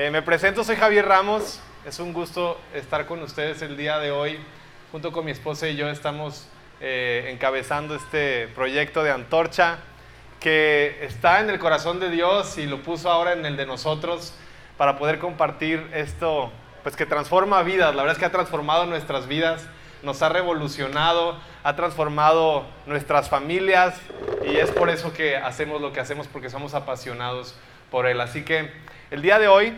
Eh, me presento, soy Javier Ramos. Es un gusto estar con ustedes el día de hoy. Junto con mi esposa y yo estamos eh, encabezando este proyecto de Antorcha que está en el corazón de Dios y lo puso ahora en el de nosotros para poder compartir esto, pues que transforma vidas. La verdad es que ha transformado nuestras vidas, nos ha revolucionado, ha transformado nuestras familias y es por eso que hacemos lo que hacemos porque somos apasionados por Él. Así que el día de hoy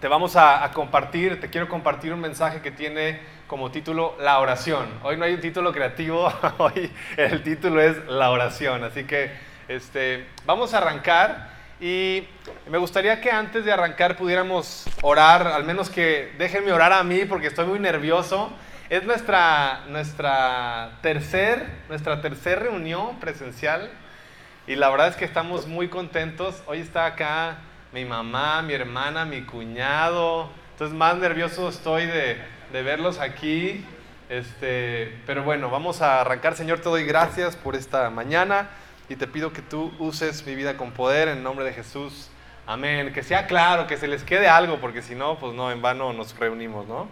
te vamos a, compartir, te quiero compartir un mensaje que tiene como título La oración. Hoy no hay un título creativo, hoy el título es La oración. Así que este, vamos a arrancar y me gustaría que antes de arrancar pudiéramos orar, al menos que déjenme orar a mí porque estoy muy nervioso. Es nuestra, nuestra tercer, nuestra tercer reunión presencial y la verdad es que estamos muy contentos. Hoy está acá mi mamá, mi hermana, mi cuñado. Entonces más nervioso estoy de, verlos aquí. Este, pero bueno, vamos a arrancar. Señor, te doy gracias por esta mañana y te pido que tú uses mi vida con poder en nombre de Jesús. Amén. Que sea claro, que se les quede algo, porque si no, pues no, en vano nos reunimos, ¿no?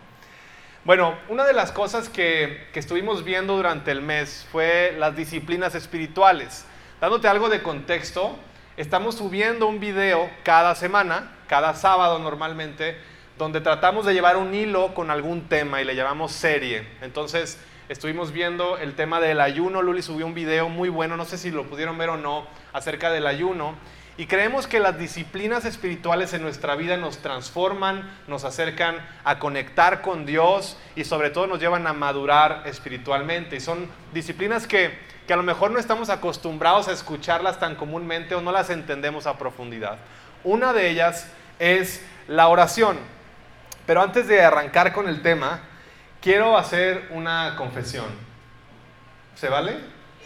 Bueno, una de las cosas que, que estuvimos viendo durante el mes fue las disciplinas espirituales. Dándote algo de contexto, Estamos subiendo un video cada semana, cada sábado normalmente, donde tratamos de llevar un hilo con algún tema y le llamamos serie. Entonces, estuvimos viendo el tema del ayuno. Luli subió un video muy bueno, no sé si lo pudieron ver o no, acerca del ayuno. Y creemos que las disciplinas espirituales en nuestra vida nos transforman, nos acercan a conectar con Dios y sobre todo nos llevan a madurar espiritualmente. Y son disciplinas que que a lo mejor no estamos acostumbrados a escucharlas tan comúnmente o no las entendemos a profundidad. Una de ellas es la oración. Pero antes de arrancar con el tema, quiero hacer una confesión. ¿Se vale?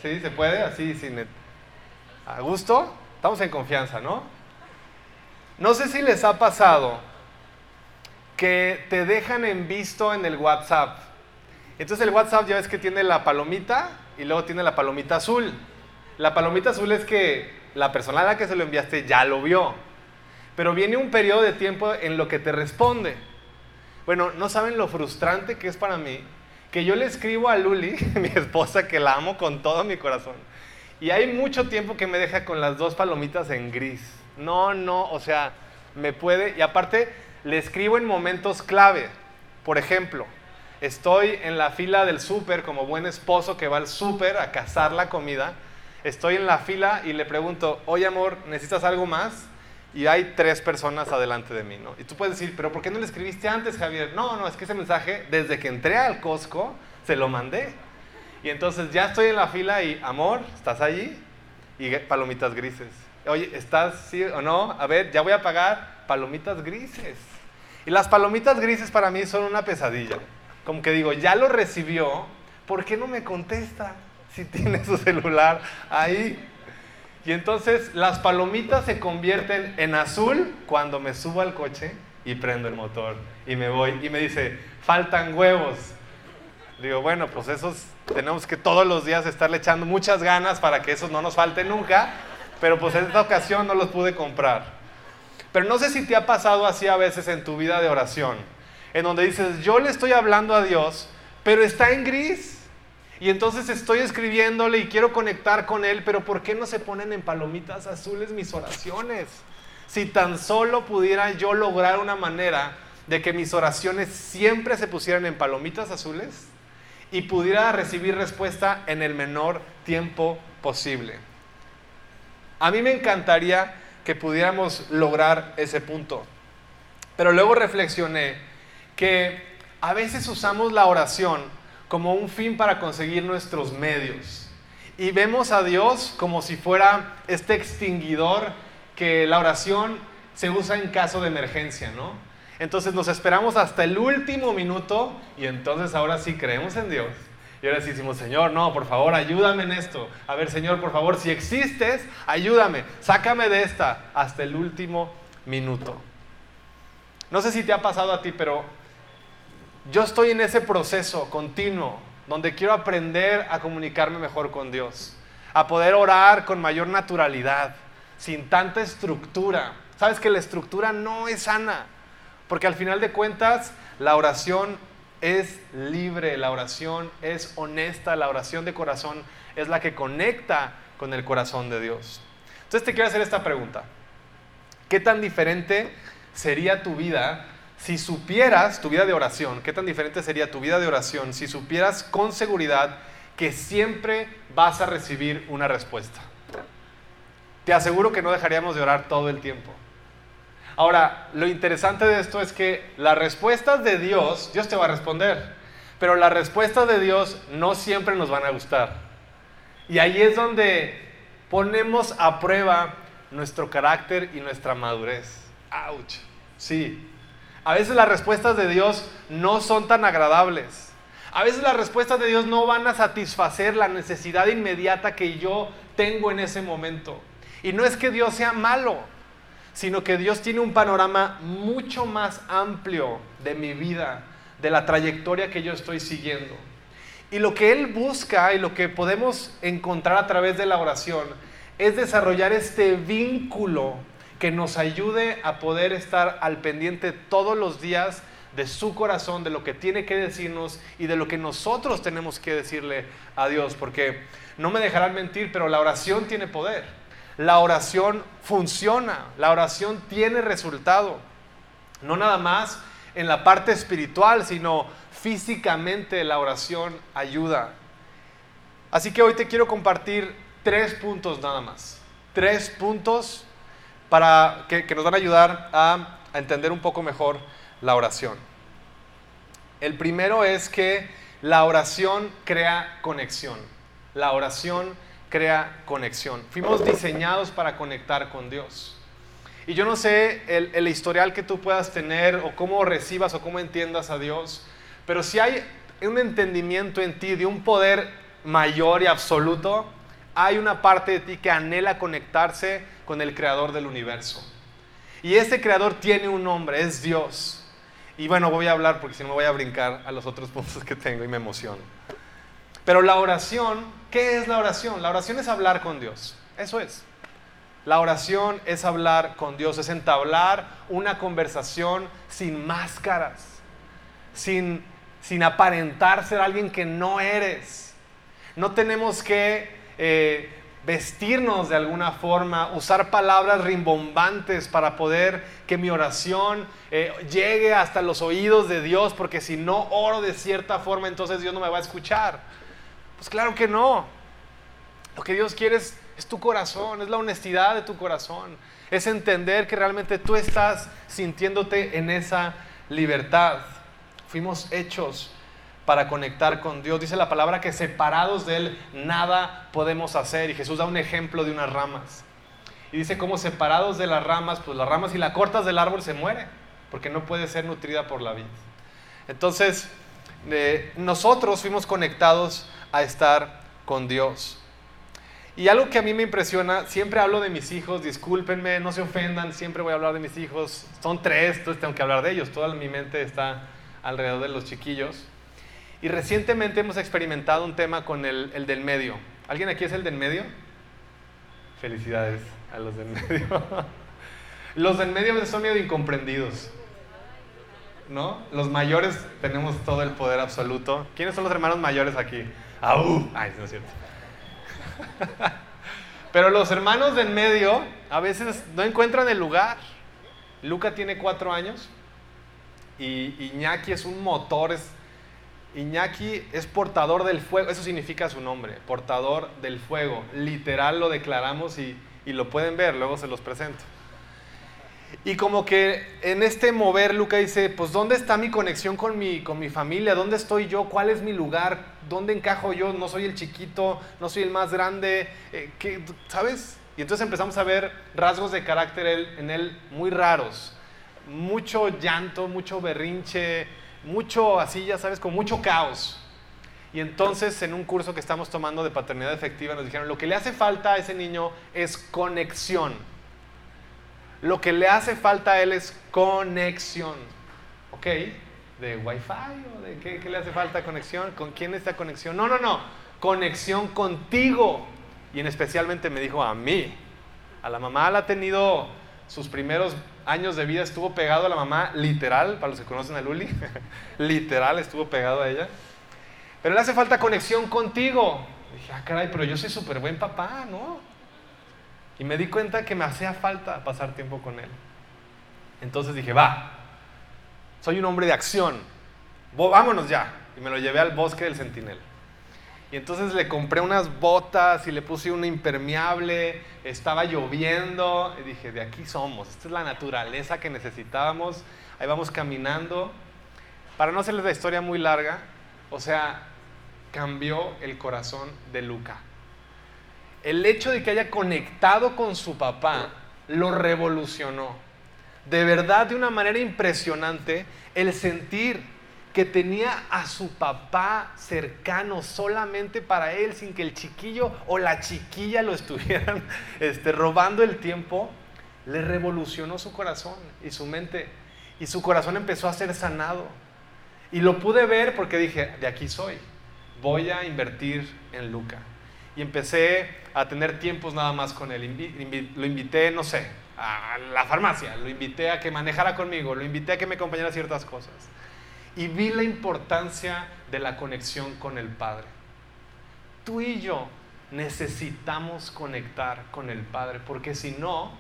¿Sí? ¿Se puede? Así, sin... ¿A gusto? Estamos en confianza, ¿no? No sé si les ha pasado que te dejan en visto en el WhatsApp. Entonces el WhatsApp ya ves que tiene la palomita y luego tiene la palomita azul. La palomita azul es que la persona a la que se lo enviaste ya lo vio. Pero viene un periodo de tiempo en lo que te responde. Bueno, no saben lo frustrante que es para mí que yo le escribo a Luli, mi esposa, que la amo con todo mi corazón. Y hay mucho tiempo que me deja con las dos palomitas en gris. No, no, o sea, me puede. Y aparte, le escribo en momentos clave. Por ejemplo, Estoy en la fila del súper como buen esposo que va al súper a cazar la comida. Estoy en la fila y le pregunto, oye amor, ¿necesitas algo más? Y hay tres personas adelante de mí, ¿no? Y tú puedes decir, pero ¿por qué no le escribiste antes, Javier? No, no, es que ese mensaje, desde que entré al Costco, se lo mandé. Y entonces ya estoy en la fila y, amor, ¿estás allí? Y palomitas grises. Oye, ¿estás sí o no? A ver, ya voy a pagar palomitas grises. Y las palomitas grises para mí son una pesadilla como que digo, ya lo recibió, ¿por qué no me contesta si tiene su celular ahí? Y entonces las palomitas se convierten en azul cuando me subo al coche y prendo el motor y me voy y me dice, faltan huevos. Digo, bueno, pues esos tenemos que todos los días estarle echando muchas ganas para que esos no nos falten nunca, pero pues en esta ocasión no los pude comprar. Pero no sé si te ha pasado así a veces en tu vida de oración en donde dices, yo le estoy hablando a Dios, pero está en gris. Y entonces estoy escribiéndole y quiero conectar con Él, pero ¿por qué no se ponen en palomitas azules mis oraciones? Si tan solo pudiera yo lograr una manera de que mis oraciones siempre se pusieran en palomitas azules y pudiera recibir respuesta en el menor tiempo posible. A mí me encantaría que pudiéramos lograr ese punto. Pero luego reflexioné que a veces usamos la oración como un fin para conseguir nuestros medios. Y vemos a Dios como si fuera este extinguidor que la oración se usa en caso de emergencia, ¿no? Entonces nos esperamos hasta el último minuto y entonces ahora sí creemos en Dios. Y ahora sí decimos, Señor, no, por favor, ayúdame en esto. A ver, Señor, por favor, si existes, ayúdame, sácame de esta hasta el último minuto. No sé si te ha pasado a ti, pero yo estoy en ese proceso continuo donde quiero aprender a comunicarme mejor con Dios, a poder orar con mayor naturalidad, sin tanta estructura, Sabes que la estructura no es sana, porque al final de cuentas la oración es libre, la oración es honesta, la oración de corazón es la que conecta con el corazón de Dios. Entonces te quiero hacer esta pregunta. ¿Qué tan diferente sería tu vida si supieras, tu vida de oración, qué tan diferente sería tu vida de oración si supieras con seguridad que siempre vas a recibir una respuesta? Te aseguro que no dejaríamos de orar todo el tiempo. Ahora, lo interesante de esto es que las respuestas de Dios, Dios te va a responder, pero las respuestas de Dios no siempre nos van a gustar. Y ahí es donde ponemos a prueba nuestro carácter y nuestra madurez. ¡Auch! Sí. A veces las respuestas de Dios no son tan agradables. A veces las respuestas de Dios no van a satisfacer la necesidad inmediata que yo tengo en ese momento. Y no es que Dios sea malo, sino que Dios tiene un panorama mucho más amplio de mi vida, de la trayectoria que yo estoy siguiendo. Y lo que Él busca y lo que podemos encontrar a través de la oración es desarrollar este vínculo que nos ayude a poder estar al pendiente todos los días de su corazón, de lo que tiene que decirnos y de lo que nosotros tenemos que decirle a Dios. Porque no me dejarán mentir, pero la oración tiene poder. La oración funciona, la oración tiene resultado. No nada más en la parte espiritual, sino físicamente la oración ayuda. Así que hoy te quiero compartir tres puntos nada más. Tres puntos para que, nos van a ayudar a, entender un poco mejor la oración. El primero es que la oración crea conexión. La oración crea conexión. Fuimos diseñados para conectar con Dios. Y yo no sé el, historial que tú puedas tener o cómo recibas o cómo entiendas a Dios, pero si hay un entendimiento en ti de un poder mayor y absoluto, hay una parte de ti que anhela conectarse con el creador del universo. Y ese creador tiene un nombre, es Dios. Y bueno, voy a hablar porque si no me voy a brincar a los otros puntos que tengo y me emociono. Pero la oración, ¿qué es la oración? La oración es hablar con Dios. Eso es. La oración es hablar con Dios, es entablar una conversación sin máscaras, sin, sin aparentar ser alguien que no eres. No tenemos que eh, vestirnos de alguna forma, usar palabras rimbombantes para poder que mi oración eh, llegue hasta los oídos de Dios, porque si no oro de cierta forma, entonces Dios no me va a escuchar. Pues claro que no. Lo que Dios quiere es, es tu corazón, es la honestidad de tu corazón, es entender que realmente tú estás sintiéndote en esa libertad. Fuimos hechos para conectar con Dios. Dice la palabra que separados de Él nada podemos hacer. Y Jesús da un ejemplo de unas ramas. Y dice como separados de las ramas, pues las ramas si la cortas del árbol se muere, porque no puede ser nutrida por la vida. Entonces, eh, nosotros fuimos conectados a estar con Dios. Y algo que a mí me impresiona, siempre hablo de mis hijos, discúlpenme, no se ofendan, siempre voy a hablar de mis hijos. Son tres, entonces tengo que hablar de ellos. Toda mi mente está alrededor de los chiquillos. Y recientemente hemos experimentado un tema con el, el, del medio. ¿Alguien aquí es el del medio? Felicidades a los del medio. los del medio son medio incomprendidos. ¿No? Los mayores tenemos todo el poder absoluto. ¿Quiénes son los hermanos mayores aquí? ¡Au! Ay, no es cierto. Pero los hermanos del medio a veces no encuentran el lugar. Luca tiene cuatro años y Iñaki es un motor, es Iñaki es portador del fuego, eso significa su nombre, portador del fuego. Literal lo declaramos y, lo pueden ver, luego se los presento. Y como que en este mover, Luca dice, pues ¿dónde está mi conexión con mi, con mi familia? ¿Dónde estoy yo? ¿Cuál es mi lugar? ¿Dónde encajo yo? No soy el chiquito, no soy el más grande, eh, ¿sabes? Y entonces empezamos a ver rasgos de carácter en él muy raros. Mucho llanto, mucho berrinche, mucho así, ya sabes, con mucho caos. Y entonces en un curso que estamos tomando de paternidad efectiva nos dijeron, lo que le hace falta a ese niño es conexión. Lo que le hace falta a él es conexión. ¿Ok? ¿De Wi-Fi o de qué, qué le hace falta conexión? ¿Con quién está conexión? No, no, no. Conexión contigo. Y en especialmente me dijo a mí. A la mamá la ha tenido sus primeros años de vida estuvo pegado a la mamá, literal, para los que conocen a Luli, literal estuvo pegado a ella. Pero le hace falta conexión contigo. dije, ah, caray, pero yo soy súper buen papá, ¿no? Y me di cuenta que me hacía falta pasar tiempo con él. Entonces dije, va, soy un hombre de acción, vámonos ya. Y me lo llevé al bosque del Centinela. Y entonces le compré unas botas y le puse una impermeable, estaba lloviendo y dije, de aquí somos, esta es la naturaleza que necesitábamos, ahí vamos caminando. Para no hacerles la historia muy larga, o sea, cambió el corazón de Luca. El hecho de que haya conectado con su papá lo revolucionó. De verdad, de una manera impresionante, el sentir que tenía a su papá cercano solamente para él, sin que el chiquillo o la chiquilla lo estuvieran este, robando el tiempo, le revolucionó su corazón y su mente. Y su corazón empezó a ser sanado. Y lo pude ver porque dije, de aquí soy, voy a invertir en Luca. Y empecé a tener tiempos nada más con él. Lo invité, no sé, a la farmacia, lo invité a que manejara conmigo, lo invité a que me acompañara a ciertas cosas y vi la importancia de la conexión con el Padre. Tú y yo necesitamos conectar con el Padre, porque si no,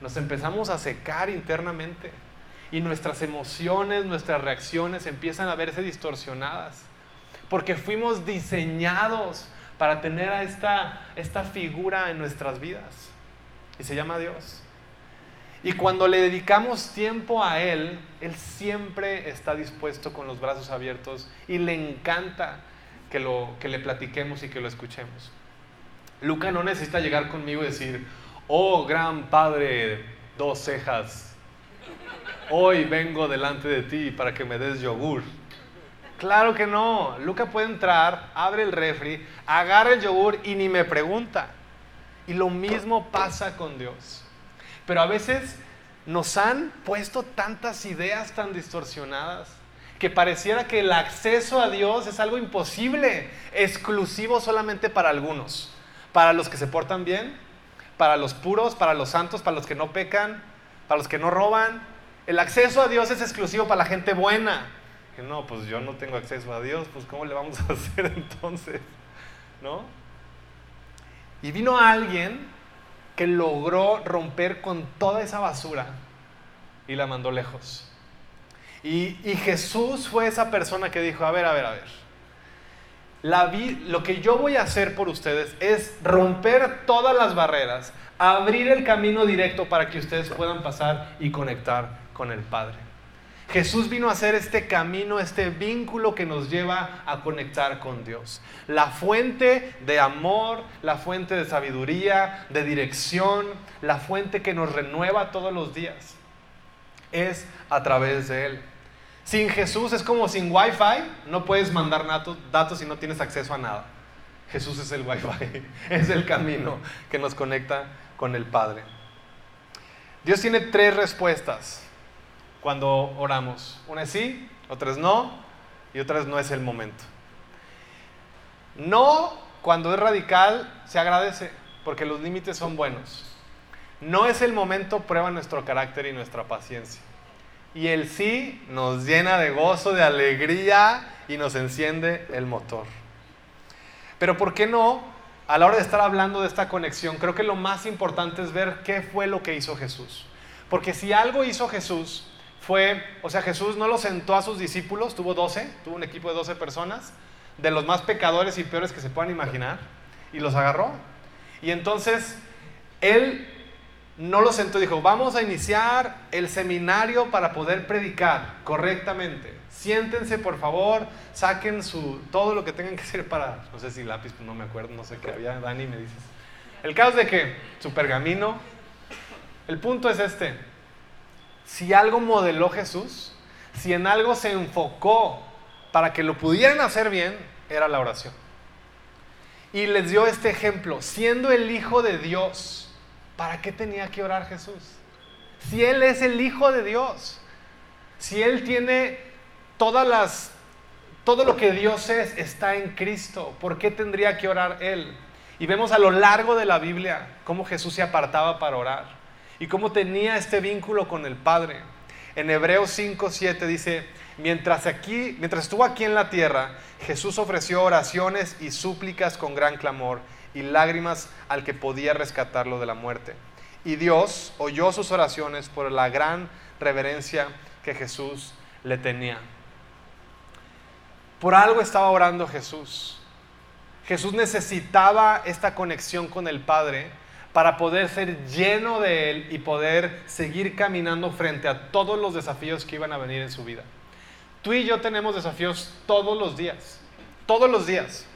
nos empezamos a secar internamente y nuestras emociones, nuestras reacciones empiezan a verse distorsionadas, porque fuimos diseñados para tener a esta, esta figura en nuestras vidas, y se llama Dios. Y cuando le dedicamos tiempo a Él, Él siempre está dispuesto con los brazos abiertos y le encanta que, lo, que le platiquemos y que lo escuchemos. Luca no necesita llegar conmigo y decir, oh gran Padre, dos cejas, hoy vengo delante de ti para que me des yogur. Claro que no, Luca puede entrar, abre el refri, agarra el yogur y ni me pregunta. Y lo mismo pasa con Dios. Pero a veces nos han puesto tantas ideas tan distorsionadas que pareciera que el acceso a Dios es algo imposible, exclusivo solamente para algunos, para los que se portan bien, para los puros, para los santos, para los que no pecan, para los que no roban. El acceso a Dios es exclusivo para la gente buena. no, pues yo no tengo acceso a Dios, pues ¿cómo le vamos a hacer entonces? ¿No? Y vino alguien que logró romper con toda esa basura y la mandó lejos. Y, Jesús fue esa persona que dijo, a ver, a ver, a ver. La lo que yo voy a hacer por ustedes es romper todas las barreras, abrir el camino directo para que ustedes puedan pasar y conectar con el Padre. Jesús vino a hacer este camino, este vínculo que nos lleva a conectar con Dios. La fuente de amor, la fuente de sabiduría, de dirección, la fuente que nos renueva todos los días, es a través de Él. Sin Jesús es como sin Wi-Fi, no puedes mandar datos si no tienes acceso a nada. Jesús es el Wi-Fi, es el camino que nos conecta con el Padre. Dios tiene tres respuestas cuando oramos. Una es sí, otra es no y otra es no es el momento. No, cuando es radical, se agradece porque los límites son buenos. No es el momento, prueba nuestro carácter y nuestra paciencia. Y el sí nos llena de gozo, de alegría y nos enciende el motor. Pero ¿por qué no? A la hora de estar hablando de esta conexión, creo que lo más importante es ver qué fue lo que hizo Jesús. Porque si algo hizo Jesús, fue, o sea, Jesús no lo sentó a sus discípulos, tuvo 12, tuvo un equipo de 12 personas, de los más pecadores y peores que se puedan imaginar, y los agarró. Y entonces, él no los sentó, dijo, vamos a iniciar el seminario para poder predicar correctamente. Siéntense, por favor, saquen su, todo lo que tengan que hacer para, no sé si lápiz, pues no me acuerdo, no sé qué había, Dani, me dices. El caso de que su pergamino, el punto es este, si algo modeló Jesús, si en algo se enfocó para que lo pudieran hacer bien, era la oración. Y les dio este ejemplo, siendo el Hijo de Dios, ¿para qué tenía que orar Jesús? Si Él es el Hijo de Dios, si Él tiene todas las, todo lo que Dios es, está en Cristo, ¿por qué tendría que orar Él? Y vemos a lo largo de la Biblia cómo Jesús se apartaba para orar. Y cómo tenía este vínculo con el Padre. En Hebreos 5, 7 dice, mientras, mientras estuvo aquí en la tierra, Jesús ofreció oraciones y súplicas con gran clamor y lágrimas al que podía rescatarlo de la muerte. Y Dios oyó sus oraciones por la gran reverencia que Jesús le tenía. Por algo estaba orando Jesús. Jesús necesitaba esta conexión con el Padre para poder ser lleno de Él y poder seguir caminando frente a todos los desafíos que iban a venir en su vida. Tú y yo tenemos desafíos todos los días, todos los días.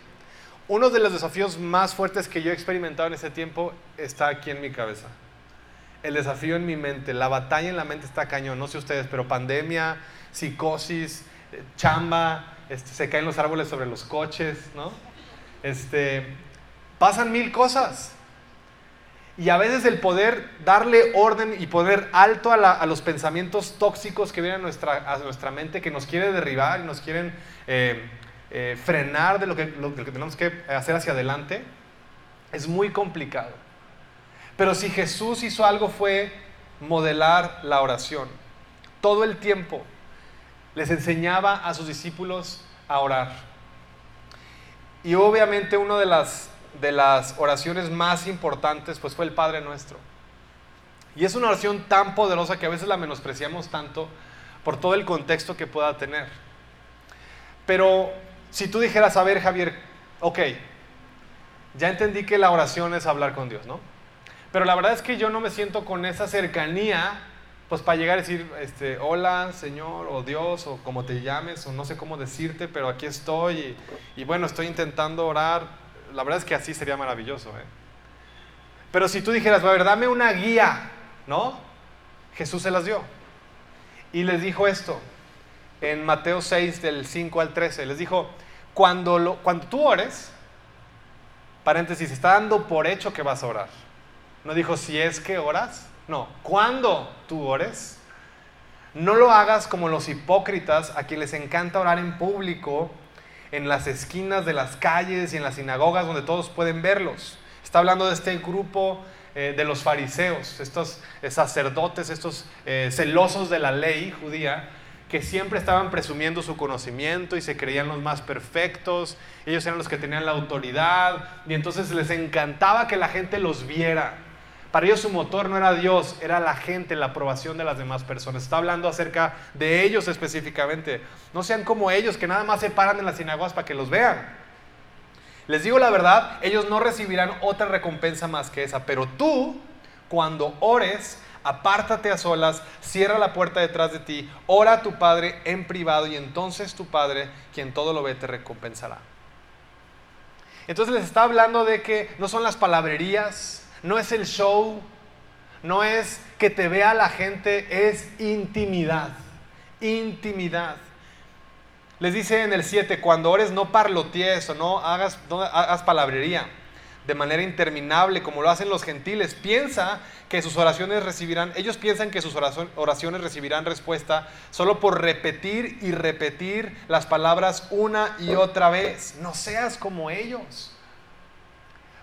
Uno de los desafíos más fuertes que yo he experimentado en ese tiempo está aquí en mi cabeza. El desafío en mi mente, la batalla en la mente está cañón, no sé ustedes, pero pandemia, psicosis, eh, chamba, este, se caen los árboles sobre los coches, ¿no? Este, pasan mil cosas. Y a veces el poder darle orden y poner alto a, los pensamientos tóxicos que vienen a nuestra, a nuestra, mente, que nos quiere derribar y nos quieren eh, eh, frenar de lo que, lo que tenemos que hacer hacia adelante, es muy complicado. Pero si Jesús hizo algo fue modelar la oración. Todo el tiempo les enseñaba a sus discípulos a orar. Y obviamente una de las de las oraciones más importantes pues fue el Padre Nuestro. Y es una oración tan poderosa que a veces la menospreciamos tanto por todo el contexto que pueda tener. Pero si tú dijeras, a ver Javier, ok, ya entendí que la oración es hablar con Dios, ¿no? Pero la verdad es que yo no me siento con esa cercanía, pues para llegar a decir, este, hola Señor, o Dios, o como te llames, o no sé cómo decirte, pero aquí estoy, y, y bueno, estoy intentando orar, la verdad es que así sería maravilloso. ¿eh? Pero si tú dijeras, a ver, dame una guía, ¿no? Jesús se las dio. Y les dijo esto en Mateo 6 del 5 al 13. Les dijo, cuando, lo, cuando tú ores, paréntesis, está dando por hecho que vas a orar. No dijo si es que oras, no, cuando tú ores, no lo hagas como los hipócritas a quienes les encanta orar en público en las esquinas de las calles y en las sinagogas donde todos pueden verlos. Está hablando de este grupo eh, de los fariseos, estos eh, sacerdotes, estos eh, celosos de la ley judía, que siempre estaban presumiendo su conocimiento y se creían los más perfectos, ellos eran los que tenían la autoridad y entonces les encantaba que la gente los viera. Para ellos su motor no era Dios, era la gente, la aprobación de las demás personas. Está hablando acerca de ellos específicamente. No sean como ellos que nada más se paran en las sinagogas para que los vean. Les digo la verdad, ellos no recibirán otra recompensa más que esa. Pero tú, cuando ores, apártate a solas, cierra la puerta detrás de ti, ora a tu Padre en privado y entonces tu Padre, quien todo lo ve, te recompensará. Entonces les está hablando de que no son las palabrerías, no es el show, no es que te vea la gente, es intimidad. Intimidad. Les dice en el 7, cuando ores no parloties o no hagas, no hagas palabrería de manera interminable como lo hacen los gentiles. Piensa que sus oraciones recibirán, ellos piensan que sus oraciones recibirán respuesta solo por repetir y repetir las palabras una y otra vez. No seas como ellos.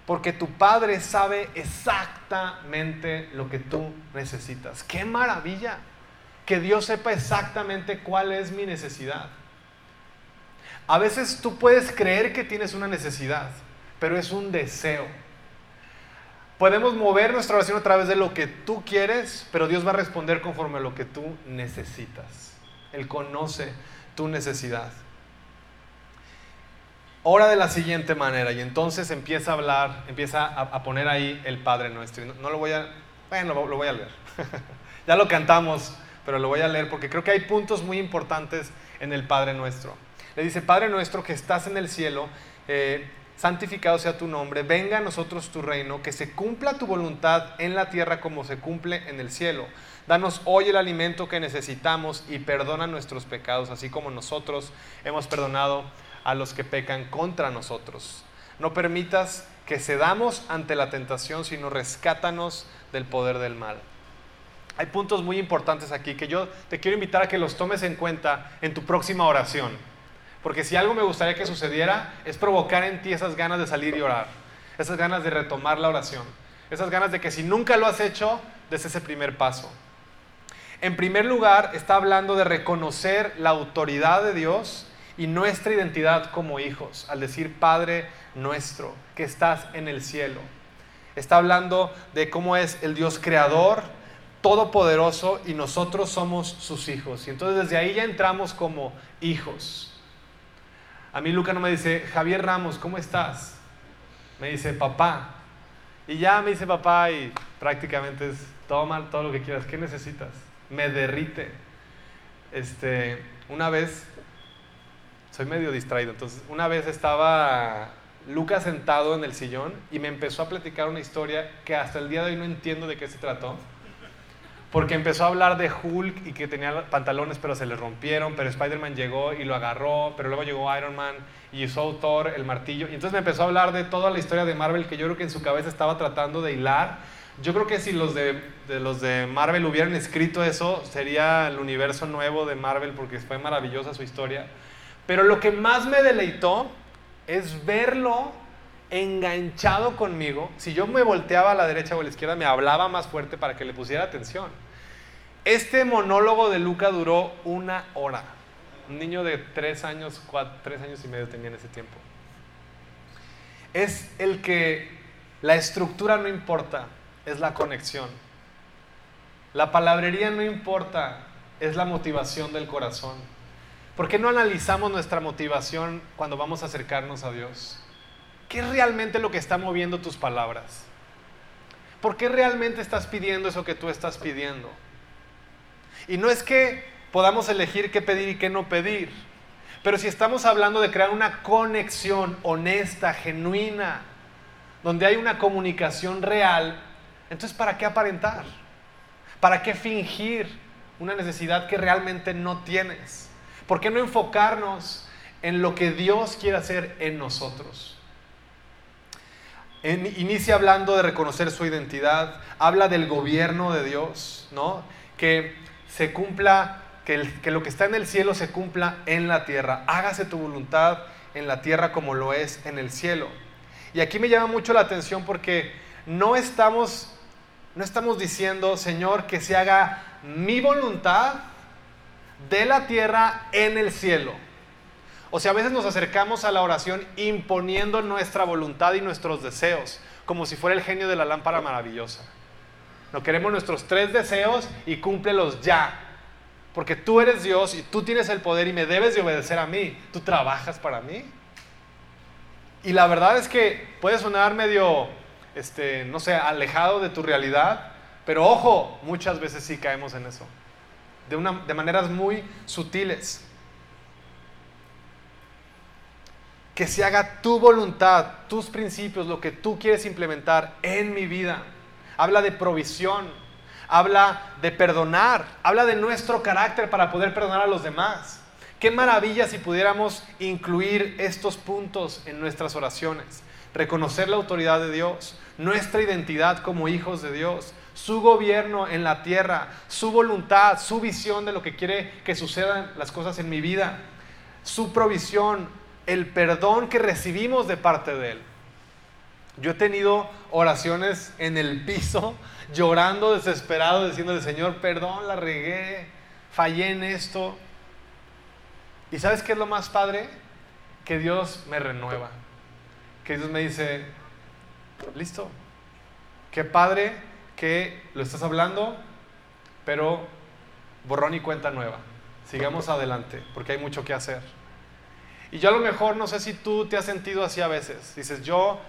Porque tu Padre sabe exactamente lo que tú necesitas. ¡Qué maravilla! Que Dios sepa exactamente cuál es mi necesidad. A veces tú puedes creer que tienes una necesidad, pero es un deseo. Podemos mover nuestra oración a través de lo que tú quieres, pero Dios va a responder conforme a lo que tú necesitas. Él conoce tu necesidad ora de la siguiente manera y entonces empieza a hablar, empieza a, poner ahí el Padre Nuestro. No, lo voy a, bueno, lo, voy a leer. ya lo cantamos, pero lo voy a leer porque creo que hay puntos muy importantes en el Padre Nuestro. Le dice, Padre Nuestro que estás en el cielo, eh, santificado sea tu nombre, venga a nosotros tu reino, que se cumpla tu voluntad en la tierra como se cumple en el cielo. Danos hoy el alimento que necesitamos y perdona nuestros pecados, así como nosotros hemos perdonado a los que pecan contra nosotros. No permitas que cedamos ante la tentación, sino rescátanos del poder del mal. Hay puntos muy importantes aquí que yo te quiero invitar a que los tomes en cuenta en tu próxima oración. Porque si algo me gustaría que sucediera es provocar en ti esas ganas de salir y orar, esas ganas de retomar la oración, esas ganas de que si nunca lo has hecho, des ese primer paso. En primer lugar, está hablando de reconocer la autoridad de Dios y nuestra identidad como hijos, al decir Padre nuestro, que estás en el cielo. Está hablando de cómo es el Dios creador, todopoderoso, y nosotros somos sus hijos. Y entonces desde ahí ya entramos como hijos. A mí Luca no me dice, Javier Ramos, ¿cómo estás? Me dice, papá. Y ya me dice papá y prácticamente es, toma todo lo que quieras, ¿qué necesitas? Me derrite. Este, una vez, soy medio distraído, entonces una vez estaba Luca sentado en el sillón y me empezó a platicar una historia que hasta el día de hoy no entiendo de qué se trató. Porque empezó a hablar de Hulk y que tenía pantalones pero se le rompieron, pero Spider-Man llegó y lo agarró, pero luego llegó Iron Man y usó Thor el martillo. Y entonces me empezó a hablar de toda la historia de Marvel que yo creo que en su cabeza estaba tratando de hilar. Yo creo que si los de los de Marvel hubieran escrito eso, sería el universo nuevo de Marvel porque fue maravillosa su historia. Pero lo que más me deleitó es verlo enganchado conmigo. Si yo me volteaba a la derecha o a la izquierda, me hablaba más fuerte para que le pusiera atención. Este monólogo de Luca duró una hora. Un niño de tres años, tres años y medio tenía en ese tiempo. Es el que la estructura no importa, es la conexión. La palabrería no importa, es la motivación del corazón. ¿Por qué no analizamos nuestra motivación cuando vamos a acercarnos a Dios? ¿Qué es realmente lo que está moviendo tus palabras? ¿Por qué realmente estás pidiendo eso que tú estás pidiendo? Y no es que podamos elegir qué pedir y qué no pedir, pero si estamos hablando de crear una conexión honesta, genuina, donde hay una comunicación real, entonces ¿para qué aparentar? ¿Para qué fingir una necesidad que realmente no tienes? ¿Por qué no enfocarnos en lo que Dios quiere hacer en nosotros? inicia hablando de reconocer su identidad, habla del gobierno de Dios, ¿no? Que se cumpla, que, que lo que está en el cielo se cumpla en la tierra. Hágase tu voluntad en la tierra como lo es en el cielo. Y aquí me llama mucho la atención porque no estamos, no estamos diciendo, Señor, que se haga mi voluntad de la tierra en el cielo. O sea, a veces nos acercamos a la oración imponiendo nuestra voluntad y nuestros deseos, como si fuera el genio de la lámpara maravillosa. No queremos nuestros tres deseos y cúmplelos ya. Porque tú eres Dios y tú tienes el poder y me debes de obedecer a mí. Tú trabajas para mí. Y la verdad es que puede sonar medio, este, no sé, alejado de tu realidad, pero ojo, muchas veces sí caemos en eso. De, una, de maneras muy sutiles. Que se haga tu voluntad, tus principios, lo que tú quieres implementar en mi vida habla de provisión, habla de perdonar, habla de nuestro carácter para poder perdonar a los demás. Qué maravilla si pudiéramos incluir estos puntos en nuestras oraciones. Reconocer la autoridad de Dios, nuestra identidad como hijos de Dios, su gobierno en la tierra, su voluntad, su visión de lo que quiere que sucedan las cosas en mi vida, su provisión, el perdón que recibimos de parte de Él. Yo he tenido oraciones en el piso, llorando, desesperado, diciéndole, Señor, perdón, la regué, fallé en esto. ¿Y sabes qué es lo más padre? Que Dios me renueva. Que Dios me dice, listo. Qué padre que lo estás hablando, pero borrón y cuenta nueva. Sigamos adelante, porque hay mucho que hacer. Y yo a lo mejor no sé si tú te has sentido así a veces. Dices, yo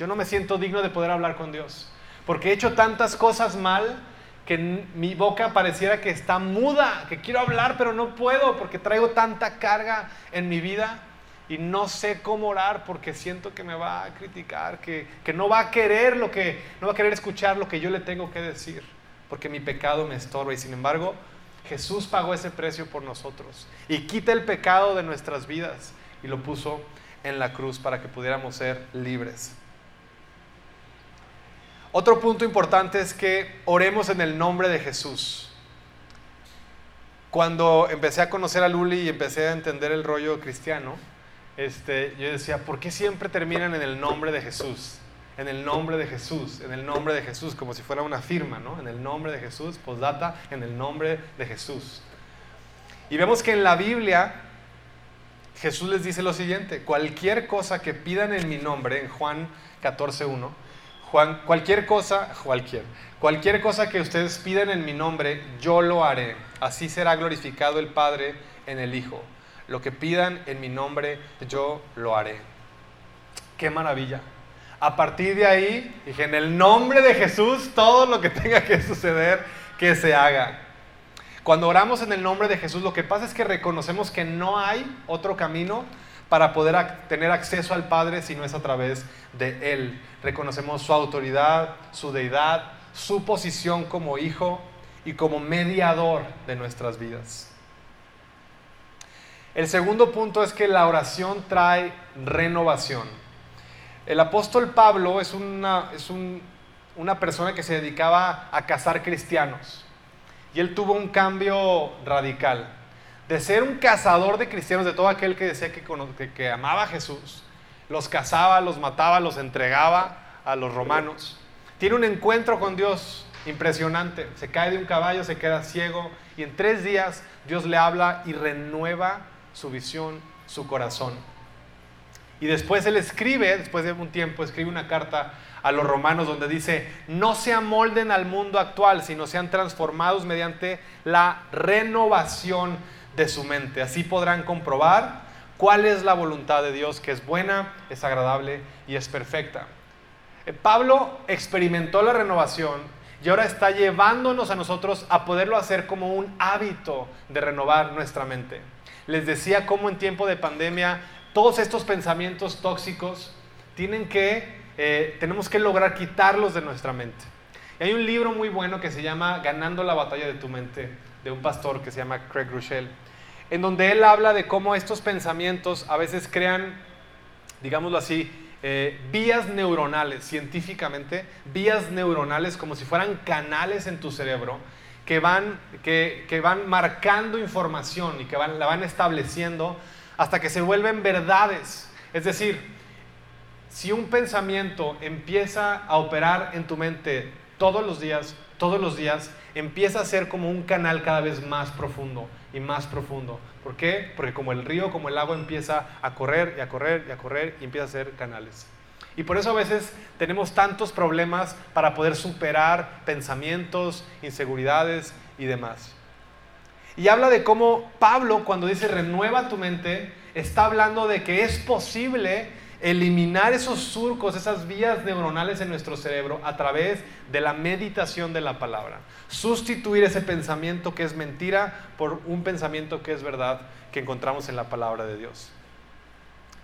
yo no me siento digno de poder hablar con Dios. Porque he hecho tantas cosas mal que mi boca pareciera que está muda, que quiero hablar pero no puedo porque traigo tanta carga en mi vida y no sé cómo orar porque siento que me va a criticar, que, que no va a querer lo que, no va a querer escuchar lo que yo le tengo que decir, porque mi pecado me estorba y sin embargo Jesús pagó ese precio por nosotros y quita el pecado de nuestras vidas y lo puso en la cruz para que pudiéramos ser libres. Otro punto importante es que oremos en el nombre de Jesús. Cuando empecé a conocer a Luli y empecé a entender el rollo cristiano, este, yo decía, ¿por qué siempre terminan en el nombre de Jesús? en el nombre de Jesús, en el nombre de Jesús, como si fuera una firma, ¿no? En el nombre de Jesús, postdata, en el nombre de Jesús. Y vemos que en la Biblia Jesús les dice lo siguiente, cualquier cosa que pidan en mi nombre, en Juan 14.1, Juan, cualquier cosa, cualquier, cualquier cosa que ustedes pidan en mi nombre, yo lo haré. Así será glorificado el Padre en el Hijo. Lo que pidan en mi nombre, yo lo haré. Qué maravilla. A partir de ahí, dije, en el nombre de Jesús, todo lo que tenga que suceder, que se haga. Cuando oramos en el nombre de Jesús, lo que pasa es que reconocemos que no hay otro camino para poder tener acceso al Padre si no es a través de Él. Reconocemos su autoridad, su deidad, su posición como hijo y como mediador de nuestras vidas. El segundo punto es que la oración trae renovación. El apóstol Pablo es una, es una persona que se dedicaba a cazar cristianos. Y él tuvo un cambio radical. De ser un cazador de cristianos, de todo aquel que decía que, que, amaba a Jesús, los cazaba, los mataba, los entregaba a los romanos. Tiene un encuentro con Dios impresionante. Se cae de un caballo, se queda ciego y en tres días Dios le habla y renueva su visión, su corazón. Y después él escribe, después de un tiempo, escribe una carta a los romanos donde dice, no se amolden al mundo actual, sino sean transformados mediante la renovación de su mente. Así podrán comprobar cuál es la voluntad de Dios, que es buena, es agradable y es perfecta. Eh, Pablo experimentó la renovación y ahora está llevándonos a nosotros a poderlo hacer como un hábito de renovar nuestra mente. Les decía cómo en tiempo de pandemia todos estos pensamientos tóxicos tienen que, eh, tenemos que lograr quitarlos de nuestra mente. Y hay un libro muy bueno que se llama Ganando la batalla de tu mente, de un pastor que se llama Craig Rochelle, en donde él habla de cómo estos pensamientos a veces crean, digámoslo así, eh, vías neuronales, científicamente, vías neuronales como si fueran canales en tu cerebro que van, que, que van marcando información y que van, la van estableciendo hasta que se vuelven verdades. Es decir, si un pensamiento empieza a operar en tu mente todos los días, todos los días, empieza a ser como un canal cada vez más profundo y más profundo. ¿Por qué? Porque como el río, como el agua empieza a correr y a correr y a correr y empieza a ser canales. Y por eso a veces tenemos tantos problemas para poder superar pensamientos, inseguridades y demás. Y habla de cómo Pablo, cuando dice renueva tu mente, está hablando de que es posible eliminar esos surcos, esas vías neuronales en nuestro cerebro a través de la meditación de la palabra. Sustituir ese pensamiento que es mentira por un pensamiento que es verdad que encontramos en la palabra de Dios.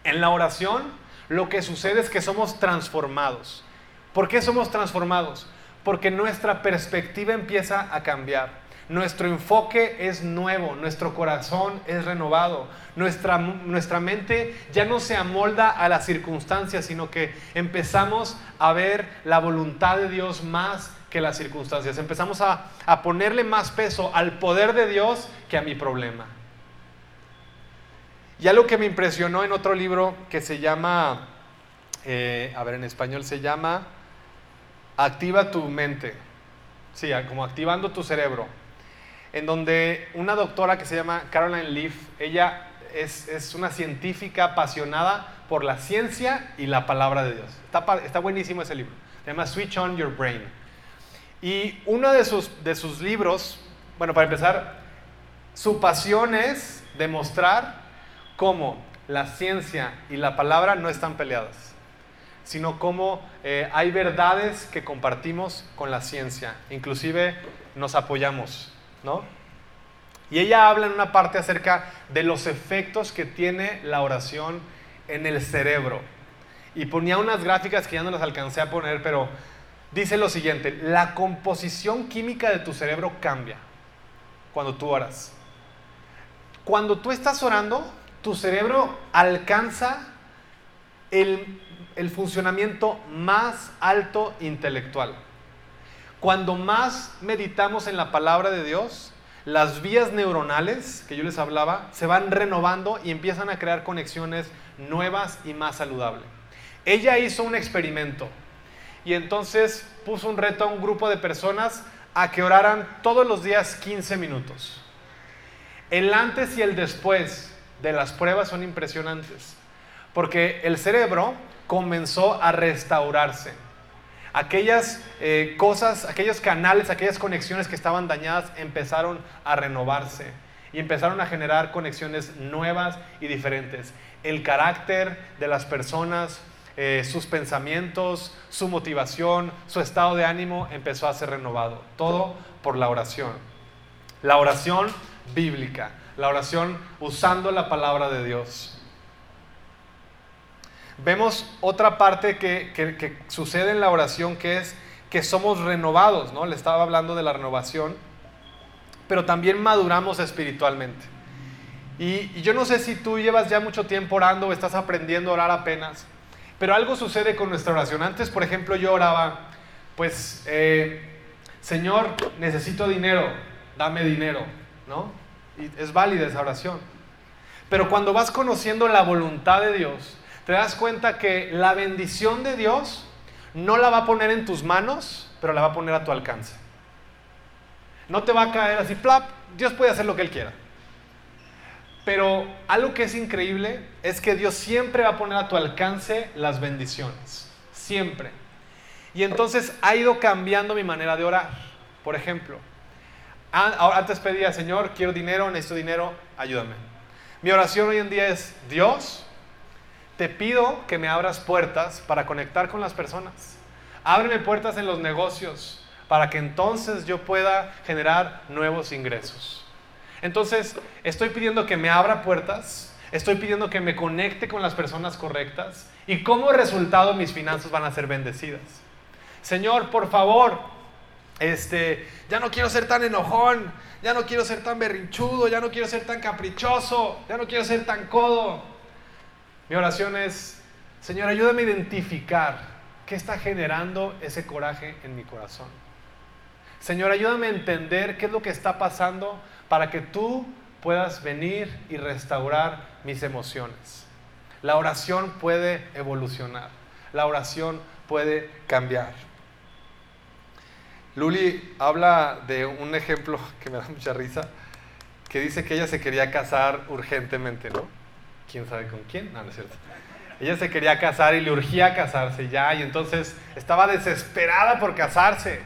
En la oración lo que sucede es que somos transformados. ¿Por qué somos transformados? Porque nuestra perspectiva empieza a cambiar. Nuestro enfoque es nuevo, nuestro corazón es renovado, nuestra, nuestra mente ya no se amolda a las circunstancias, sino que empezamos a ver la voluntad de Dios más que las circunstancias. Empezamos a, ponerle más peso al poder de Dios que a mi problema. Y algo que me impresionó en otro libro que se llama, eh, a ver, en español se llama Activa tu mente. Sí, como activando tu cerebro en donde una doctora que se llama Caroline Leaf, ella es, una científica apasionada por la ciencia y la palabra de Dios. Está, está, buenísimo ese libro. Se llama Switch On Your Brain. Y uno de sus, de sus libros, bueno, para empezar, su pasión es demostrar cómo la ciencia y la palabra no están peleadas, sino cómo eh, hay verdades que compartimos con la ciencia. Inclusive nos apoyamos. ¿no? Y ella habla en una parte acerca de los efectos que tiene la oración en el cerebro. Y ponía unas gráficas que ya no las alcancé a poner, pero dice lo siguiente, la composición química de tu cerebro cambia cuando tú oras. Cuando tú estás orando, tu cerebro alcanza el, el funcionamiento más alto intelectual. Cuando más meditamos en la palabra de Dios, las vías neuronales que yo les hablaba se van renovando y empiezan a crear conexiones nuevas y más saludables. Ella hizo un experimento y entonces puso un reto a un grupo de personas a que oraran todos los días 15 minutos. El antes y el después de las pruebas son impresionantes, porque el cerebro comenzó a restaurarse. Aquellas eh, cosas, aquellos canales, aquellas conexiones que estaban dañadas empezaron a renovarse y empezaron a generar conexiones nuevas y diferentes. El carácter de las personas, eh, sus pensamientos, su motivación, su estado de ánimo empezó a ser renovado. Todo por la oración. La oración bíblica, la oración usando la palabra de Dios. Vemos otra parte que, que sucede en la oración que es que somos renovados, ¿no? Le estaba hablando de la renovación, pero también maduramos espiritualmente. Y, yo no sé si tú llevas ya mucho tiempo orando o estás aprendiendo a orar apenas, pero algo sucede con nuestra oración. Antes, por ejemplo, yo oraba, pues, eh, Señor, necesito dinero, dame dinero, ¿no? Es válida esa oración. Pero cuando vas conociendo la voluntad de Dios, te das cuenta que la bendición de Dios no la va a poner en tus manos, pero la va a poner a tu alcance. No te va a caer así, plap, Dios puede hacer lo que Él quiera. Pero algo que es increíble es que Dios siempre va a poner a tu alcance las bendiciones. Siempre. Y entonces ha ido cambiando mi manera de orar. Por ejemplo, antes pedía, Señor, quiero dinero, necesito dinero, ayúdame. Mi oración hoy en día es, Dios, te pido que me abras puertas para conectar con las personas. Ábreme puertas en los negocios para que entonces yo pueda generar nuevos ingresos. Entonces, estoy pidiendo que me abra puertas, estoy pidiendo que me conecte con las personas correctas y como resultado mis finanzas van a ser bendecidas. Señor, por favor, este, ya no quiero ser tan enojón, ya no quiero ser tan berrinchudo, ya no quiero ser tan caprichoso, ya no quiero ser tan codo. Mi oración es, Señor, ayúdame a identificar qué está generando ese coraje en mi corazón. Señor, ayúdame a entender qué es lo que está pasando para que tú puedas venir y restaurar mis emociones. La oración puede evolucionar, la oración puede cambiar. Luli habla de un ejemplo que me da mucha risa, que dice que ella se quería casar urgentemente, ¿no? ¿Quién sabe con quién? No, no es cierto. Ella se quería casar y le urgía casarse ya, y entonces estaba desesperada por casarse.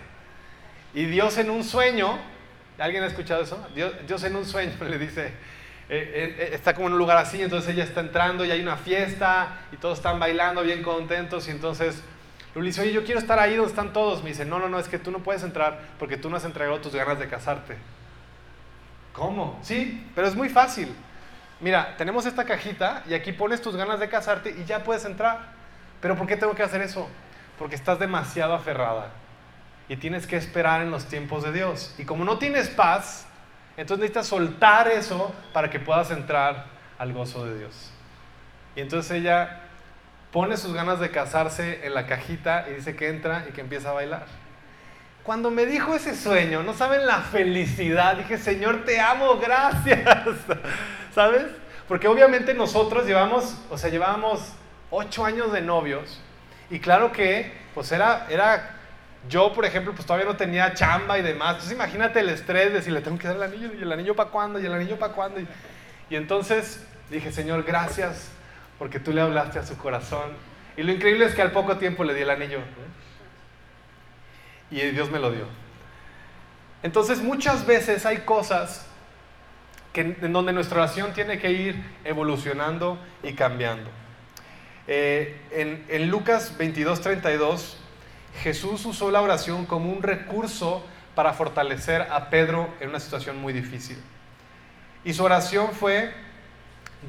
Y Dios en un sueño ¿Alguien ha escuchado eso? Dios, en un sueño le dice, eh, eh, eh, está como en un lugar así, entonces ella está entrando y hay una fiesta y todos están bailando bien contentos y entonces le dice, oye, yo quiero estar ahí donde están todos. Me dice, no, no, no, es que tú no puedes entrar porque tú no has entregado tus ganas de casarte. ¿Cómo? Sí, pero es muy fácil. Mira, tenemos esta cajita y aquí pones tus ganas de casarte y ya puedes entrar. Pero ¿por qué tengo que hacer eso? Porque estás demasiado aferrada y tienes que esperar en los tiempos de Dios. Y como no tienes paz, entonces necesitas soltar eso para que puedas entrar al gozo de Dios. Y entonces ella pone sus ganas de casarse en la cajita y dice que entra y que empieza a bailar. Cuando me dijo ese sueño, no saben la felicidad, dije, Señor, te amo, gracias. ¿Sabes? Porque obviamente nosotros llevamos, o sea, llevábamos ocho años de novios y claro que, pues era, era yo, por ejemplo, pues todavía no tenía chamba y demás. Entonces imagínate el estrés de si le tengo que dar el anillo, y el anillo para cuándo, y el anillo para cuándo. Y, entonces dije, Señor, gracias porque tú le hablaste a su corazón. Y lo increíble es que al poco tiempo le di el anillo. Y Dios me lo dio. Entonces muchas veces hay cosas que, en donde nuestra oración tiene que ir evolucionando y cambiando. Eh, en, en Lucas 22, 32 Jesús usó la oración como un recurso para fortalecer a Pedro en una situación muy difícil. Y su oración fue,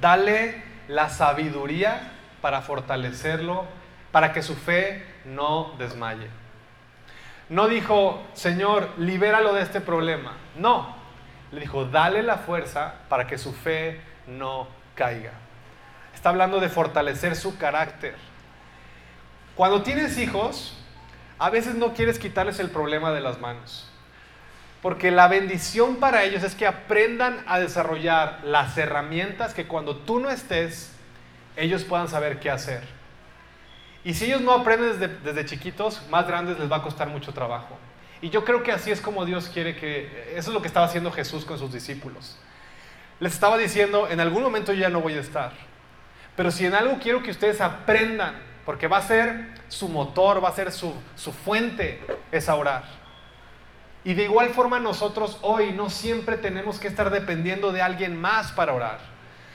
dale la sabiduría para fortalecerlo, para que su fe no desmaye. No dijo, Señor, libéralo de este problema. No, le dijo, dale la fuerza para que su fe no caiga. Está hablando de fortalecer su carácter. Cuando tienes hijos, a veces no quieres quitarles el problema de las manos. Porque la bendición para ellos es que aprendan a desarrollar las herramientas que cuando tú no estés, ellos puedan saber qué hacer. Y si ellos no aprenden desde, chiquitos, más grandes les va a costar mucho trabajo. Y yo creo que así es como Dios quiere que... Eso es lo que estaba haciendo Jesús con sus discípulos. Les estaba diciendo, en algún momento yo ya no voy a estar. Pero si en algo quiero que ustedes aprendan, porque va a ser su motor, va a ser su, su fuente, es a orar. Y de igual forma nosotros hoy no siempre tenemos que estar dependiendo de alguien más para orar.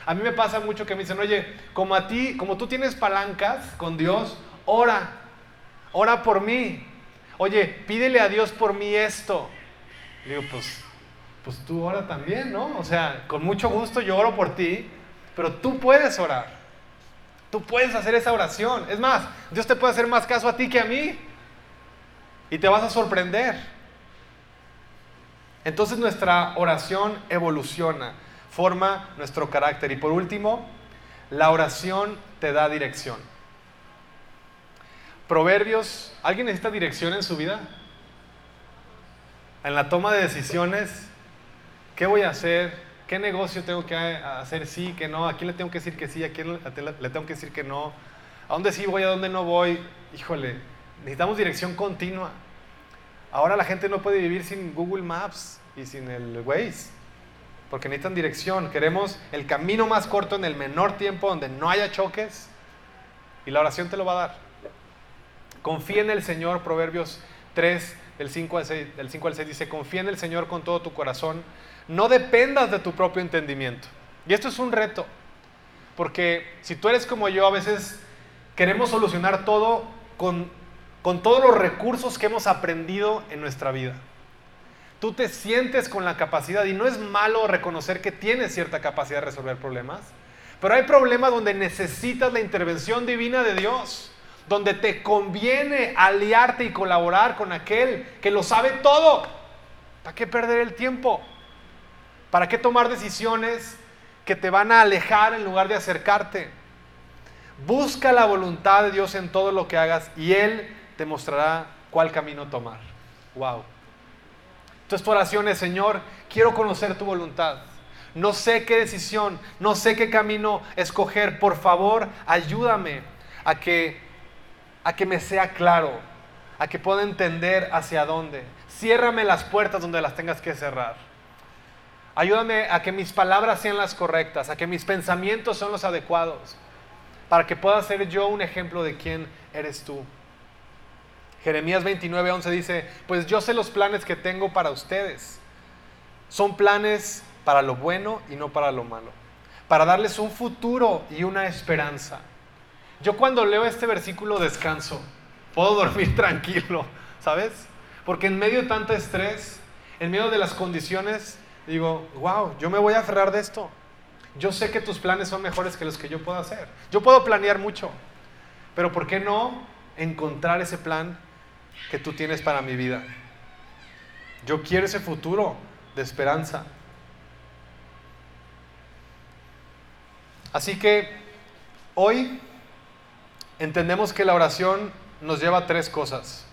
A mí me pasa mucho que me dicen, oye, como a ti, como tú tienes palancas con Dios, ora, ora por mí. Oye, pídele a Dios por mí esto. Digo, pues, pues tú ora también, ¿no? O sea, con mucho gusto yo oro por ti, pero tú puedes orar. Tú puedes hacer esa oración. Es más, Dios te puede hacer más caso a ti que a mí. Y te vas a sorprender. Entonces nuestra oración evoluciona, forma nuestro carácter. Y por último, la oración te da dirección. Proverbios, ¿alguien necesita dirección en su vida? En la toma de decisiones, ¿qué voy a hacer? ¿Qué negocio tengo que hacer sí, que no? ¿A quién le tengo que decir que sí? ¿A quién le tengo que decir que no? ¿A dónde sí voy? ¿A dónde no voy? Híjole, necesitamos dirección continua. Ahora la gente no puede vivir sin Google Maps y sin el Waze, porque necesitan dirección. Queremos el camino más corto en el menor tiempo, donde no haya choques, y la oración te lo va a dar. Confía en el Señor, Proverbios 3, del 5 al 6, del 5 al 6 dice, confía en el Señor con todo tu corazón, no dependas de tu propio entendimiento. Y esto es un reto, porque si tú eres como yo, a veces queremos solucionar todo con con todos los recursos que hemos aprendido en nuestra vida. Tú te sientes con la capacidad y no es malo reconocer que tienes cierta capacidad de resolver problemas, pero hay problemas donde necesitas la intervención divina de Dios, donde te conviene aliarte y colaborar con aquel que lo sabe todo. ¿Para qué perder el tiempo? ¿Para qué tomar decisiones que te van a alejar en lugar de acercarte? Busca la voluntad de Dios en todo lo que hagas y Él te mostrará cuál camino tomar. Wow. Entonces tu oración es, Señor, quiero conocer tu voluntad. No sé qué decisión, no sé qué camino escoger. Por favor, ayúdame a que, a que me sea claro, a que pueda entender hacia dónde. Ciérrame las puertas donde las tengas que cerrar. Ayúdame a que mis palabras sean las correctas, a que mis pensamientos son los adecuados, para que pueda ser yo un ejemplo de quién eres tú. Jeremías 29, 11 dice, pues yo sé los planes que tengo para ustedes. Son planes para lo bueno y no para lo malo. Para darles un futuro y una esperanza. Yo cuando leo este versículo descanso. Puedo dormir tranquilo, ¿sabes? Porque en medio de tanto estrés, en medio de las condiciones, digo, wow, yo me voy a aferrar de esto. Yo sé que tus planes son mejores que los que yo puedo hacer. Yo puedo planear mucho, pero ¿por qué no encontrar ese plan que tú tienes para mi vida. Yo quiero ese futuro de esperanza. Así que hoy entendemos que la oración nos lleva a tres cosas.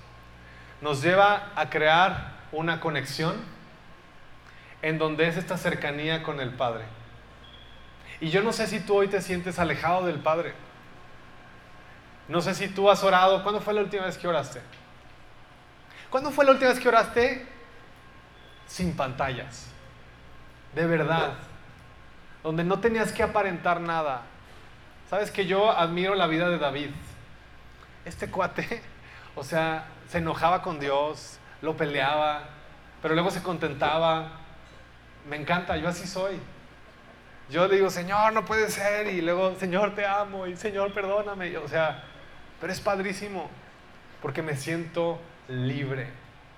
Nos lleva a crear una conexión en donde es esta cercanía con el Padre. Y yo no sé si tú hoy te sientes alejado del Padre. No sé si tú has orado. ¿Cuándo fue la última vez que oraste? ¿Cuándo fue la última vez que oraste sin pantallas? De verdad. Donde no tenías que aparentar nada. Sabes que yo admiro la vida de David. Este cuate, o sea, se enojaba con Dios, lo peleaba, pero luego se contentaba. Me encanta, yo así soy. Yo le digo, Señor, no puede ser, y luego, Señor, te amo, y Señor, perdóname. O sea, pero es padrísimo, porque me siento libre,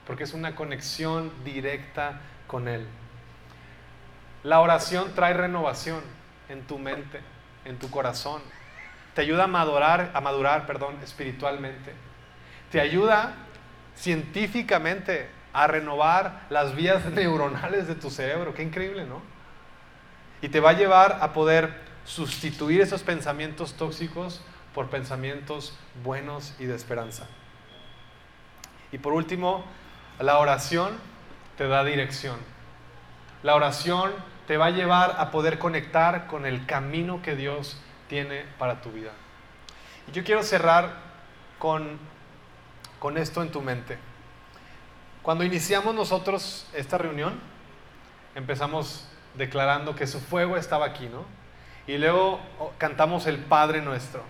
porque es una conexión directa con Él. La oración trae renovación en tu mente, en tu corazón. Te ayuda a madurar, a madurar, perdón, espiritualmente. Te ayuda científicamente a renovar las vías neuronales de tu cerebro. Qué increíble, ¿no? Y te va a llevar a poder sustituir esos pensamientos tóxicos por pensamientos buenos y de esperanza. Y por último, la oración te da dirección. La oración te va a llevar a poder conectar con el camino que Dios tiene para tu vida. Y yo quiero cerrar con, con esto en tu mente. Cuando iniciamos nosotros esta reunión, empezamos declarando que su fuego estaba aquí, ¿no? Y luego oh, cantamos el Padre nuestro.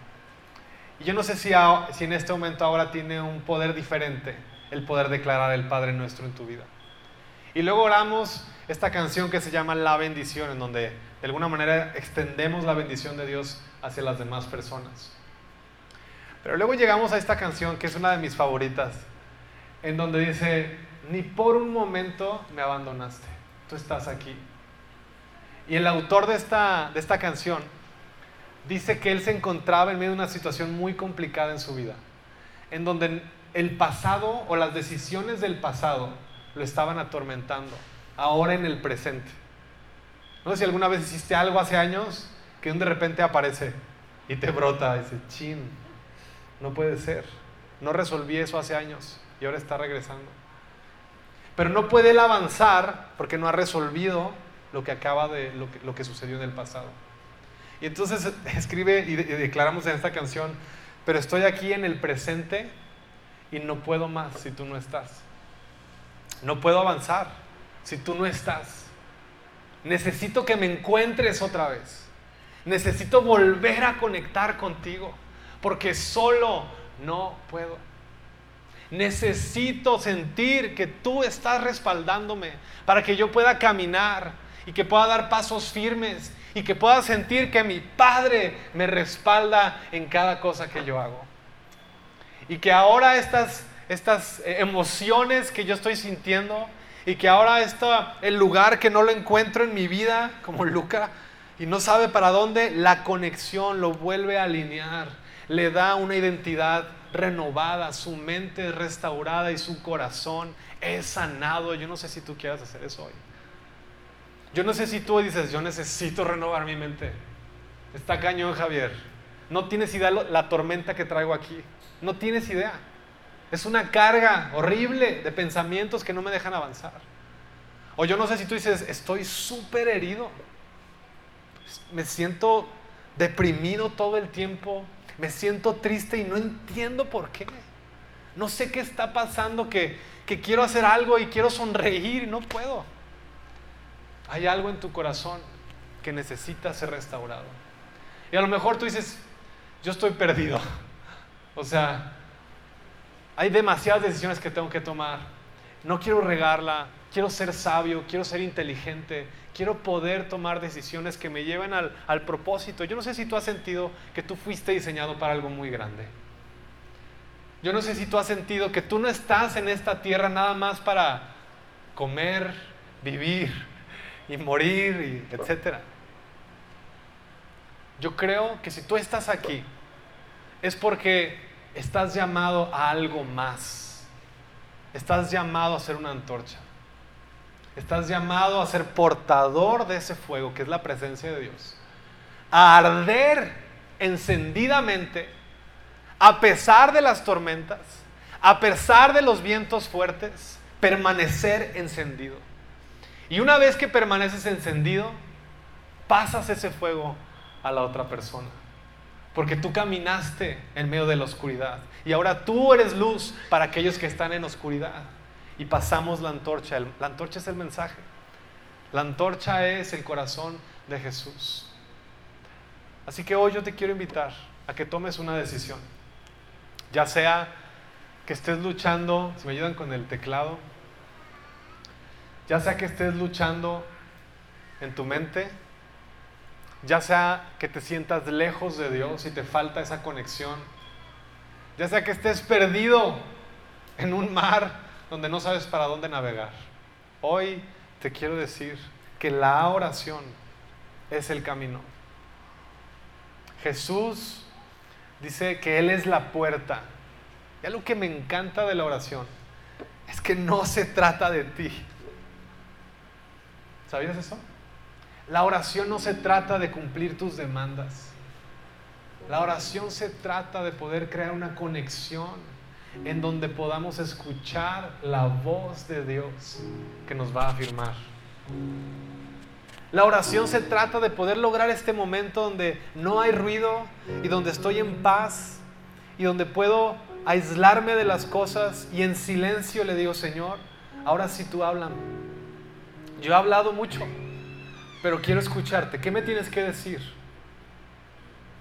Y yo no sé si, si en este momento ahora tiene un poder diferente el poder declarar el Padre nuestro en tu vida. Y luego oramos esta canción que se llama La bendición, en donde de alguna manera extendemos la bendición de Dios hacia las demás personas. Pero luego llegamos a esta canción que es una de mis favoritas, en donde dice, ni por un momento me abandonaste, tú estás aquí. Y el autor de esta, de esta canción dice que él se encontraba en medio de una situación muy complicada en su vida, en donde el pasado o las decisiones del pasado lo estaban atormentando, ahora en el presente. No sé si alguna vez hiciste algo hace años que de repente aparece y te brota, y dice, chin, no puede ser, no resolví eso hace años y ahora está regresando. Pero no puede él avanzar porque no ha resolvido lo que acaba de, lo que, sucedió en el pasado. Y entonces escribe y, declaramos en esta canción, pero estoy aquí en el presente y no puedo más si tú no estás. No puedo avanzar si tú no estás. Necesito que me encuentres otra vez. Necesito volver a conectar contigo porque solo no puedo. Necesito sentir que tú estás respaldándome para que yo pueda caminar y que pueda dar pasos firmes y que pueda sentir que mi Padre me respalda en cada cosa que yo hago. Y que ahora estas, estas eh, emociones que yo estoy sintiendo y que ahora está el lugar que no lo encuentro en mi vida, como Luca, y no sabe para dónde, la conexión lo vuelve a alinear, le da una identidad renovada, su mente es restaurada y su corazón es sanado. Yo no sé si tú quieras hacer eso hoy. Yo no sé si tú dices, yo necesito renovar mi mente. Está cañón, Javier. No tienes idea la tormenta que traigo aquí. No tienes idea. Es una carga horrible de pensamientos que no me dejan avanzar. O yo no sé si tú dices, estoy súper herido. Me siento deprimido todo el tiempo me siento triste y no entiendo por qué. No sé qué está pasando que, que quiero hacer algo y quiero sonreír y no puedo. Hay algo en tu corazón que necesita ser restaurado. Y a lo mejor tú dices, yo estoy perdido. O sea, hay demasiadas decisiones que tengo que tomar. No quiero regarla, quiero ser sabio, quiero ser inteligente, quiero poder tomar decisiones que me lleven al, al, propósito. Yo no sé si tú has sentido que tú fuiste diseñado para algo muy grande. Yo no sé si tú has sentido que tú no estás en esta tierra nada más para comer, vivir y morir, y etc. Yo creo que si tú estás aquí es porque estás llamado a algo más. Estás llamado a ser una antorcha. Estás llamado a ser portador de ese fuego que es la presencia de Dios. A arder encendidamente a pesar de las tormentas, a pesar de los vientos fuertes, permanecer encendido. Y una vez que permaneces encendido, pasas ese fuego a la otra persona. Porque tú caminaste en medio de la oscuridad. Y ahora tú eres luz para aquellos que están en oscuridad y pasamos la antorcha. La antorcha es el mensaje. La antorcha es el corazón de Jesús. Así que hoy yo te quiero invitar a que tomes una decisión. Ya sea que estés luchando, si me ayudan con el teclado, ya sea que estés luchando en tu mente, ya sea que te sientas lejos de Dios y te falta esa conexión, ya sea que estés perdido en un mar donde no sabes para dónde navegar. Hoy te quiero decir que la oración es el camino. Jesús dice que Él es la puerta. Y algo que me encanta de la oración es que no se trata de ti. ¿Sabías eso? La oración no se trata de cumplir tus demandas. La oración se trata de poder crear una conexión en donde podamos escuchar la voz de Dios que nos va a afirmar. La oración se trata de poder lograr este momento donde no hay ruido y donde estoy en paz y donde puedo aislarme de las cosas y en silencio le digo, Señor, ahora sí tú háblame. Yo he hablado mucho, pero quiero escucharte. ¿Qué me tienes que decir?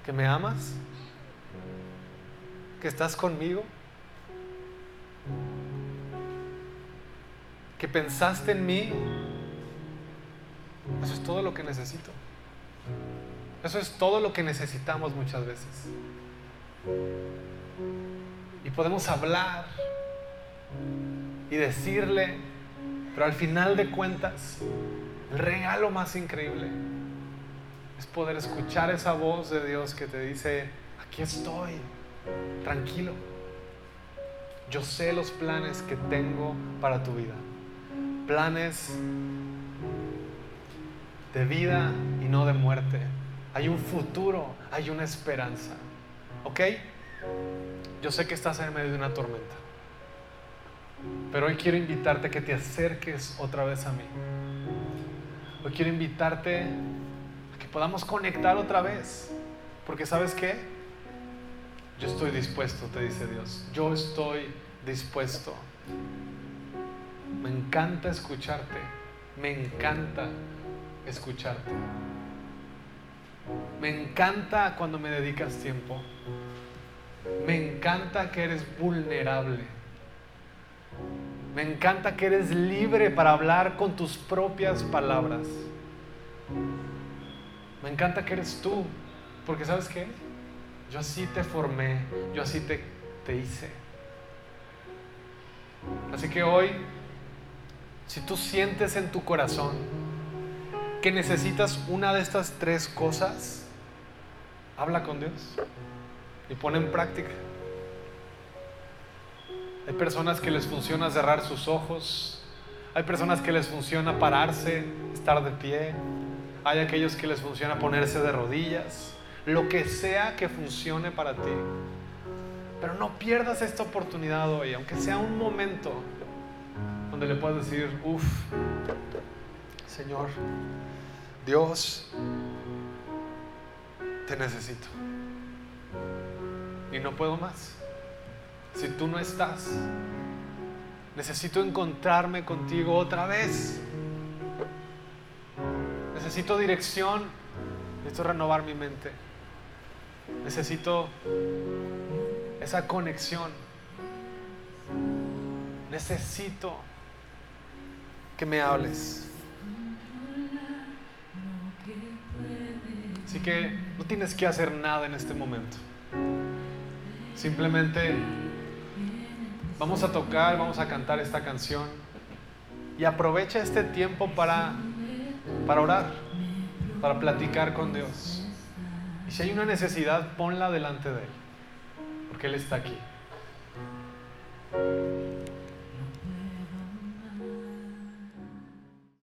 ¿Que me amas? ¿Que estás conmigo? ¿Que pensaste en mí? Eso es todo lo que necesito. Eso es todo lo que necesitamos muchas veces. Y podemos hablar y decirle, pero al final de cuentas, el regalo más increíble es poder escuchar esa voz de Dios que te dice, aquí estoy, tranquilo. Yo sé los planes que tengo para tu vida. Planes de vida y no de muerte. Hay un futuro, hay una esperanza. ¿Ok? Yo sé que estás en medio de una tormenta. Pero hoy quiero invitarte a que te acerques otra vez a mí. Hoy quiero invitarte a que podamos conectar otra vez. Porque sabes qué? Yo estoy dispuesto, te dice Dios. Yo estoy dispuesto. Me encanta escucharte. Me encanta escucharte. Me encanta cuando me dedicas tiempo. Me encanta que eres vulnerable. Me encanta que eres libre para hablar con tus propias palabras. Me encanta que eres tú, porque sabes qué? Yo así te formé, yo así te, te hice. Así que hoy, si tú sientes en tu corazón que necesitas una de estas tres cosas, habla con Dios y pone en práctica. Hay personas que les funciona cerrar sus ojos, hay personas que les funciona pararse, estar de pie, hay aquellos que les funciona ponerse de rodillas, lo que sea que funcione para ti. Pero no pierdas esta oportunidad hoy, aunque sea un momento donde le puedas decir, uff, Señor, Dios, te necesito y no puedo más. Si tú no estás, necesito encontrarme contigo otra vez. Necesito dirección, necesito renovar mi mente. Necesito esa conexión. Necesito que me hables. Así que no tienes que hacer nada en este momento. Simplemente vamos a tocar, vamos a cantar esta canción y aprovecha este tiempo para, para orar, para platicar con Dios. Y si hay una necesidad, ponla delante de Él, porque Él está aquí.